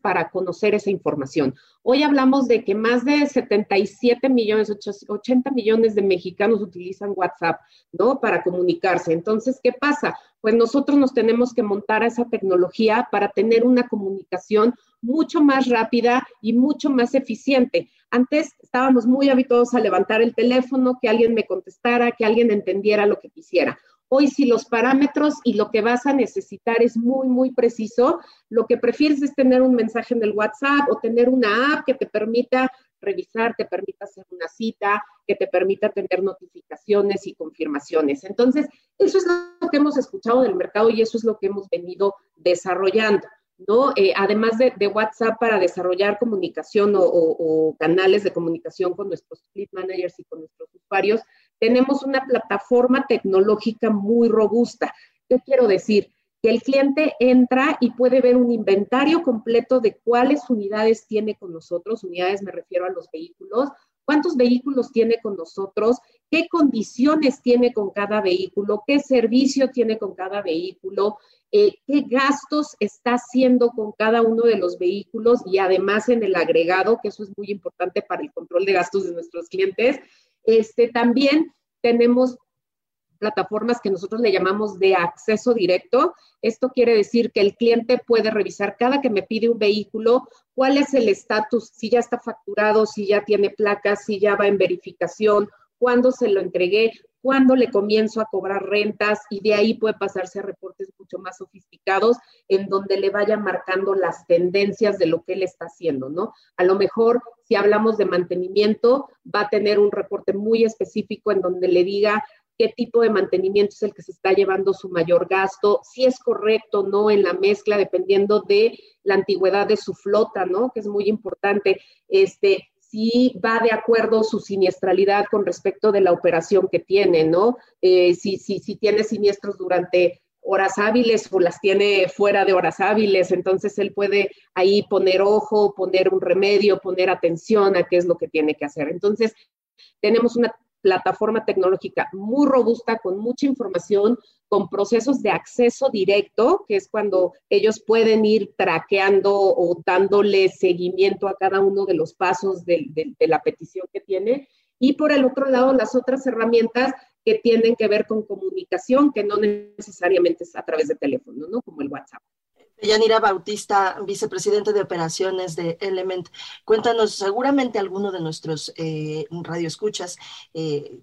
para conocer esa información. Hoy hablamos de que más de 77 millones, 80 millones de mexicanos utilizan WhatsApp, ¿no? Para comunicarse. Entonces, ¿qué pasa? Pues nosotros nos tenemos que montar a esa tecnología para tener una comunicación mucho más rápida y mucho más eficiente. Antes estábamos muy habituados a levantar el teléfono, que alguien me contestara, que alguien entendiera lo que quisiera. Hoy si los parámetros y lo que vas a necesitar es muy, muy preciso, lo que prefieres es tener un mensaje en el WhatsApp o tener una app que te permita revisar, te permita hacer una cita, que te permita tener notificaciones y confirmaciones. Entonces, eso es lo que hemos escuchado del mercado y eso es lo que hemos venido desarrollando. ¿No? Eh, además de, WhatsApp para desarrollar comunicación o, canales de comunicación con nuestros fleet managers y con nuestros usuarios, tenemos una plataforma tecnológica muy robusta. ¿Qué quiero decir? Que el cliente entra y puede ver un inventario completo de cuáles unidades tiene con nosotros, unidades me refiero a los vehículos, cuántos vehículos tiene con nosotros, qué condiciones tiene con cada vehículo, qué servicio tiene con cada vehículo, eh, qué gastos está haciendo con cada uno de los vehículos y además en el agregado, que eso es muy importante para el control de gastos de nuestros clientes. Este, también tenemos plataformas que nosotros le llamamos de acceso directo. Esto quiere decir que el cliente puede revisar cada que me pide un vehículo, cuál es el estatus, si ya está facturado, si ya tiene placas, si ya va en verificación, cuándo se lo entregué, cuándo le comienzo a cobrar rentas y de ahí puede pasarse a reportes mucho más sofisticados en donde le vaya marcando las tendencias de lo que él está haciendo, ¿no? A lo mejor si hablamos de mantenimiento, va a tener un reporte muy específico en donde le diga qué tipo de mantenimiento es el que se está llevando su mayor gasto, si es correcto o no en la mezcla, dependiendo de la antigüedad de su flota, ¿no? Que es muy importante. Este, si va de acuerdo su siniestralidad con respecto de la operación que tiene, ¿no? Eh, si, si, si tiene siniestros durante horas hábiles o las tiene fuera de horas hábiles, entonces él puede ahí poner ojo, poner un remedio, poner atención a qué es lo que tiene que hacer. Entonces, tenemos una plataforma tecnológica muy robusta, con mucha información, con procesos de acceso directo, que es cuando ellos pueden ir traqueando o dándole seguimiento a cada uno de los pasos de, la petición que tiene. Y por el otro lado, las otras herramientas que tienen que ver con comunicación, que no necesariamente es a través de teléfono, ¿no? Como el WhatsApp. Yanira Bautista, vicepresidente de operaciones de Element, cuéntanos, seguramente alguno de nuestros eh, radioescuchas eh,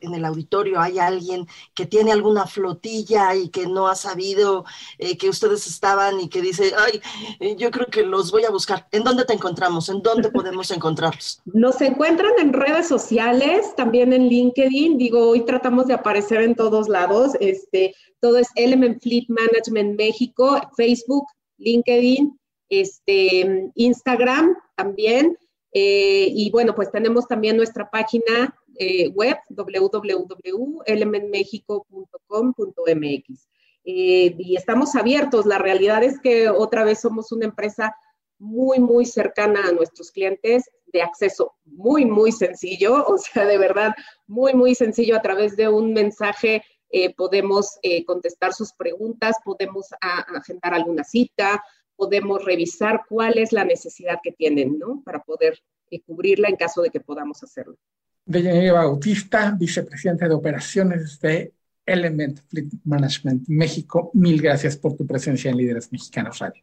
en el auditorio hay alguien que tiene alguna flotilla y que no ha sabido eh, que ustedes estaban y que dice, ay, eh, yo creo que los voy a buscar. ¿En dónde te encontramos? ¿En dónde podemos encontrarlos? Nos encuentran en redes sociales, también en LinkedIn. Digo, hoy tratamos de aparecer en todos lados. Este, todo es Element Fleet Management México, Facebook, LinkedIn, este, Instagram también. Eh, y bueno, pues tenemos también nuestra página eh, web www.elementmexico.com.mx. Eh, y estamos abiertos. La realidad es que otra vez somos una empresa muy, muy cercana a nuestros clientes, de acceso muy, muy sencillo, o sea, de verdad, muy, muy sencillo a través de un mensaje eh, podemos eh, contestar sus preguntas, podemos agendar alguna cita, podemos revisar cuál es la necesidad que tienen, ¿no? Para poder eh, cubrirla en caso de que podamos hacerlo. Deyanira Bautista, vicepresidente de operaciones de Element Fleet Management México. Mil gracias por tu presencia en Líderes Mexicanos Radio.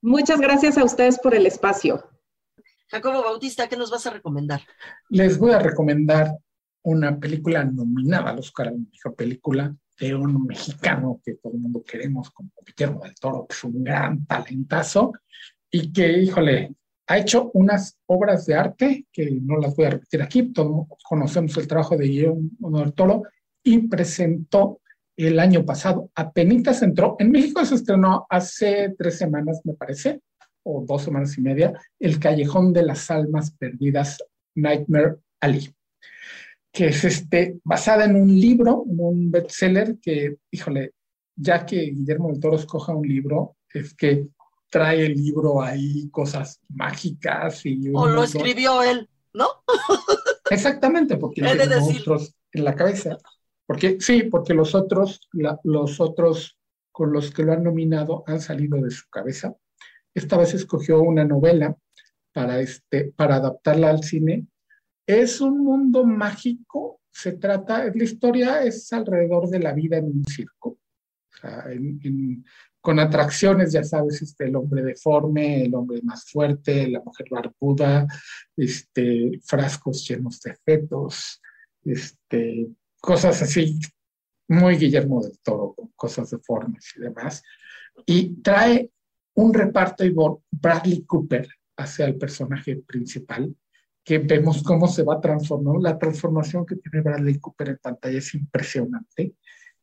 Muchas gracias a ustedes por el espacio. Jacobo Bautista, ¿qué nos vas a recomendar? Les voy a recomendar una película nominada al Oscar a la mejor película de un mexicano que todo el mundo queremos, como Guillermo del Toro, es un gran talentazo y que, híjole, ha hecho unas obras de arte que no las voy a repetir aquí, todos conocemos el trabajo de Guillermo del Toro y presentó el año pasado, apenas entró, en México se estrenó hace tres semanas, me parece, o dos semanas y media, El Callejón de las Almas Perdidas, Nightmare Alley que es este, basada en un libro, un bestseller que, híjole, ya que Guillermo del Toro escoja un libro, es que trae el libro ahí cosas mágicas y... O lo escribió él, ¿no? Exactamente, porque tiene monstruos en la cabeza. Porque, sí, porque los otros, los otros con los que lo han nominado han salido de su cabeza. Esta vez escogió una novela para, este, para adaptarla al cine es un mundo mágico, se trata, la historia es alrededor de la vida en un circo, con atracciones, ya sabes, este, el hombre deforme, el hombre más fuerte, la mujer barbuda, este, frascos llenos de fetos, este, cosas así, muy Guillermo del Toro, cosas deformes y demás. Y trae un reparto y Bradley Cooper hacia el personaje principal, que vemos cómo se va transformando. La transformación que tiene Bradley Cooper en pantalla es impresionante.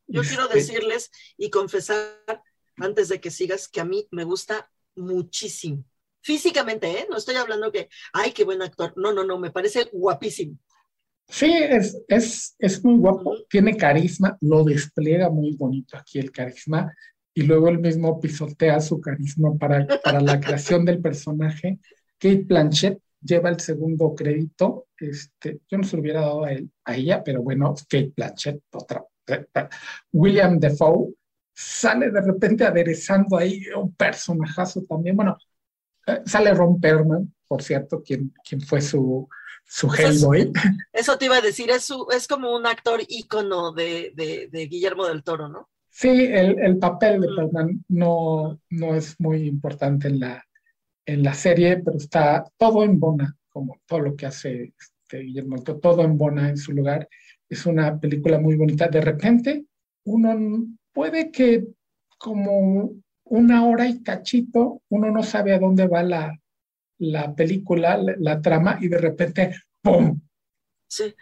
Yo quiero este decirles y confesar, antes de que sigas, que a mí me gusta muchísimo. Físicamente, ¿eh? No estoy hablando que, ay, qué buen actor. No, no, no, me parece guapísimo. Sí, es, es, es muy guapo, tiene carisma, lo despliega muy bonito aquí el carisma y luego él mismo pisotea su carisma para, para la creación del personaje. Kate Blanchett lleva el segundo crédito. Este, yo no se lo hubiera dado a, él, a ella, pero bueno, Kate Blanchett, otra. William Defoe sale de repente aderezando ahí un personajazo también. Bueno, eh, sale Ron Perlman, por cierto, quien, quien fue su, su Hellboy. Eso, te iba a decir, es, su, es como un actor ícono de, de, de Guillermo del Toro, ¿no? Sí, el, el papel de mm. Perlman no, no es muy importante en la, en la serie, pero está todo en bona, como todo lo que hace este Guillermo, todo en bona en su lugar. Es una película muy bonita. De repente, uno puede que como una hora y cachito, uno no sabe a dónde va la, la película, la, trama, y de repente, ¡pum! Sí,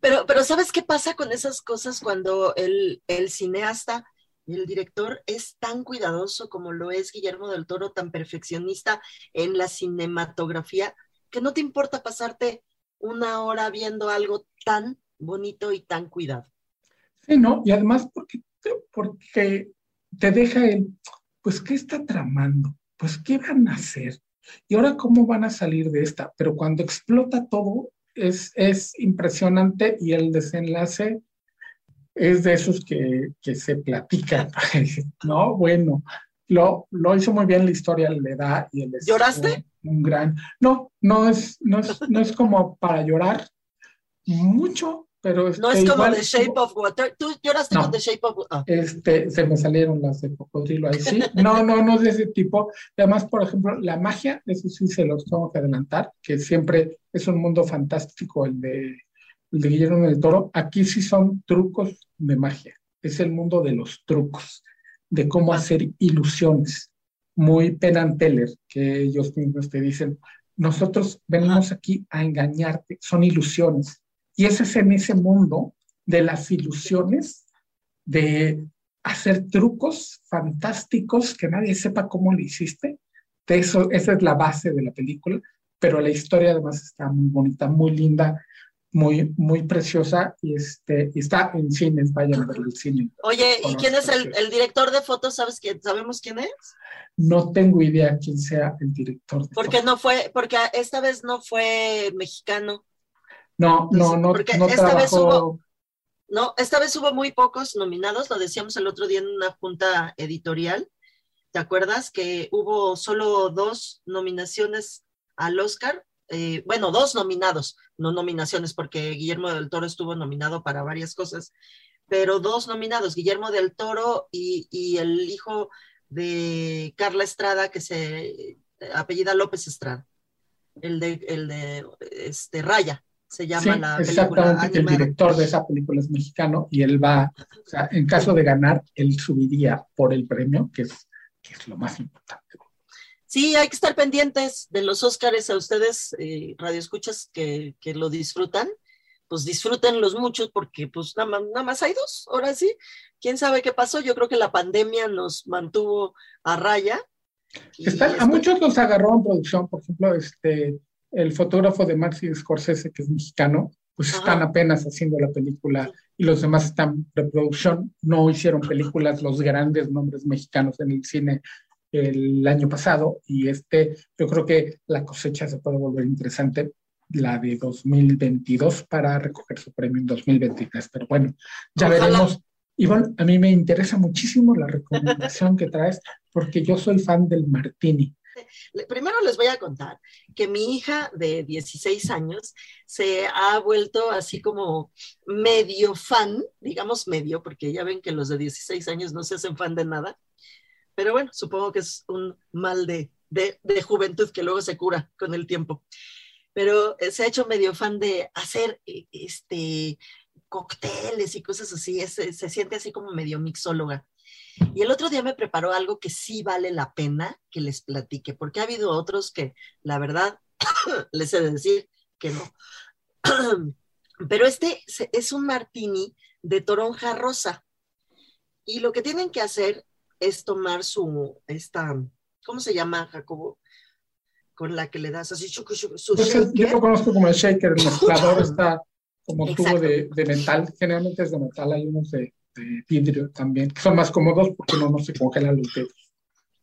pero, pero ¿sabes qué pasa con esas cosas cuando el, el cineasta el director es tan cuidadoso como lo es Guillermo del Toro, tan perfeccionista en la cinematografía, que no te importa pasarte una hora viendo algo tan bonito y tan cuidado. Sí, ¿no? Y además porque, porque te deja el, pues, ¿qué está tramando? Pues, ¿qué van a hacer? Y ahora, ¿cómo van a salir de esta? Pero cuando explota todo, es, es impresionante y el desenlace es de esos que, que se platican, ¿no? Bueno, lo, lo, hizo muy bien la historia, le da y el ¿Lloraste? Un, gran. No, no es, no es, no es como para llorar mucho, pero no es como The Shape of Water. Tú lloraste con The Shape of Water. Este, se me salieron las de cocodrilo ahí, sí. No, no, no de ese tipo. Además, por ejemplo, la magia, eso sí se los tengo que adelantar, que siempre es un mundo fantástico el de, de Guillermo del Toro. Aquí sí son trucos de magia. Es el mundo de los trucos, de cómo hacer ilusiones. Muy Penn Teller, que ellos mismos te dicen, nosotros venimos aquí a engañarte, son ilusiones y ese es en ese mundo de las ilusiones, de hacer trucos fantásticos que nadie sepa cómo lo hiciste. De eso, esa es la base de la película, pero la historia además está muy bonita, muy linda, muy, muy preciosa y este, está en cines, vayan a ver el cine. Oye, ¿y quién es el, el, director de fotos? ¿Sabes quién? ¿Sabemos quién es? No tengo idea quién sea el director. De porque no fue, porque esta vez no fue mexicano. No, no, no, porque no esta vez hubo, no, esta vez hubo muy pocos nominados, lo decíamos el otro día en una junta editorial. ¿Te acuerdas que hubo solo dos nominaciones al Oscar? Eh, bueno, dos nominados, no nominaciones, porque Guillermo del Toro estuvo nominado para varias cosas, pero dos nominados, Guillermo del Toro y, y el hijo de Carla Estrada, que se apellida López Estrada, el de, el de este, Raya se llama la película. Exactamente, el director de esa película es mexicano y él va, o sea, en caso de ganar, él subiría por el premio, que es, que es lo más importante. Sí, hay que estar pendientes de los Óscares a ustedes, eh, radioescuchas, que, que lo disfrutan, pues disfrútenlos muchos porque pues nada más, nada más hay dos, ahora sí. ¿Quién sabe qué pasó? Yo creo que la pandemia nos mantuvo a raya. a muchos los agarró en producción, por ejemplo, este, el fotógrafo de Martin Scorsese, que es mexicano, pues están apenas haciendo la película y los demás están de producción. No hicieron películas los grandes nombres mexicanos en el cine el año pasado y este, yo creo que la cosecha se puede volver interesante, la de 2022 para recoger su premio en 2023. Pero bueno, ya veremos. Ivonne, a mí me interesa muchísimo la recomendación que traes porque yo soy fan del Martini. Primero les voy a contar que mi hija de 16 años se ha vuelto así como medio fan, digamos medio, porque ya ven que los de 16 años no se hacen fan de nada, pero bueno, supongo que es un mal de, de, juventud que luego se cura con el tiempo. Pero eh, se ha hecho medio fan de hacer eh, este cócteles y cosas así, se, se siente así como medio mixóloga. Y el otro día me preparó algo que sí vale la pena que les platique, porque ha habido otros que, la verdad, les he de decir que no. Pero este es un martini de toronja rosa. Y lo que tienen que hacer es tomar su, esta, ¿cómo se llama, Jacobo? Con la que le das así, su shaker. Yo lo conozco como el shaker, el mezclador está como tubo de, de, metal, generalmente es de metal, hay unos de, de vidrio también, que son más cómodos porque no, no se congelan los dedos.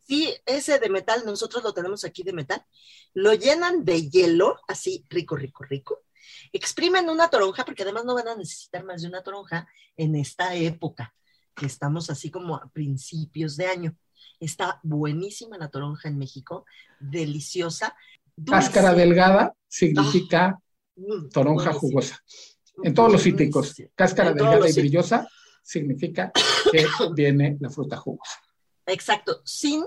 Sí, ese de metal, nosotros lo tenemos aquí de metal. Lo llenan de hielo, así rico, rico, rico. Exprimen una toronja, porque además no van a necesitar más de una toronja en esta época, que estamos así como a principios de año. Está buenísima la toronja en México, deliciosa. Cáscara delgada significa ah, mm, toronja jugosa. En todos los cítricos, cáscara delgada y brillosa significa que viene la fruta jugosa. Exacto, sin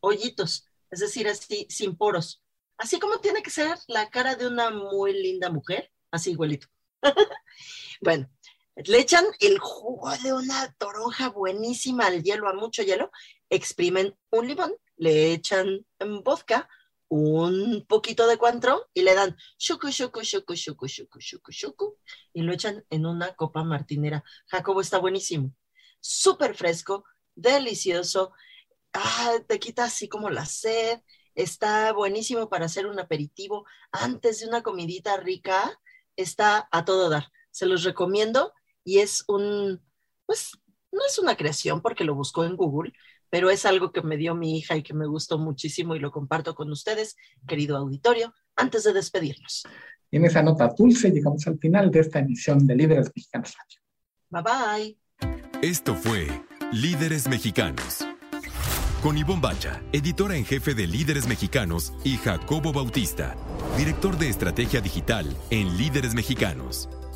hoyitos, es decir, así, sin poros. Así como tiene que ser la cara de una muy linda mujer, así igualito. bueno, le echan el jugo de una toronja buenísima al hielo, a mucho hielo, exprimen un limón, le echan vodka, un poquito de cuantro y le dan shuku, shuku, shuku, shuku, shuku, shuku, shuku, y lo echan en una copa martinera. Jacobo está buenísimo, súper fresco, delicioso, ah, te quita así como la sed, está buenísimo para hacer un aperitivo antes de una comidita rica, está a todo dar. Se los recomiendo y es un, pues no es una creación porque lo buscó en Google, pero es algo que me dio mi hija y que me gustó muchísimo y lo comparto con ustedes, querido auditorio, antes de despedirnos. Y en esa nota dulce llegamos al final de esta emisión de Líderes Mexicanos Radio. Bye bye. Esto fue Líderes Mexicanos. Con Ivonne Bacha, editora en jefe de Líderes Mexicanos, y Jacobo Bautista, director de estrategia digital en Líderes Mexicanos.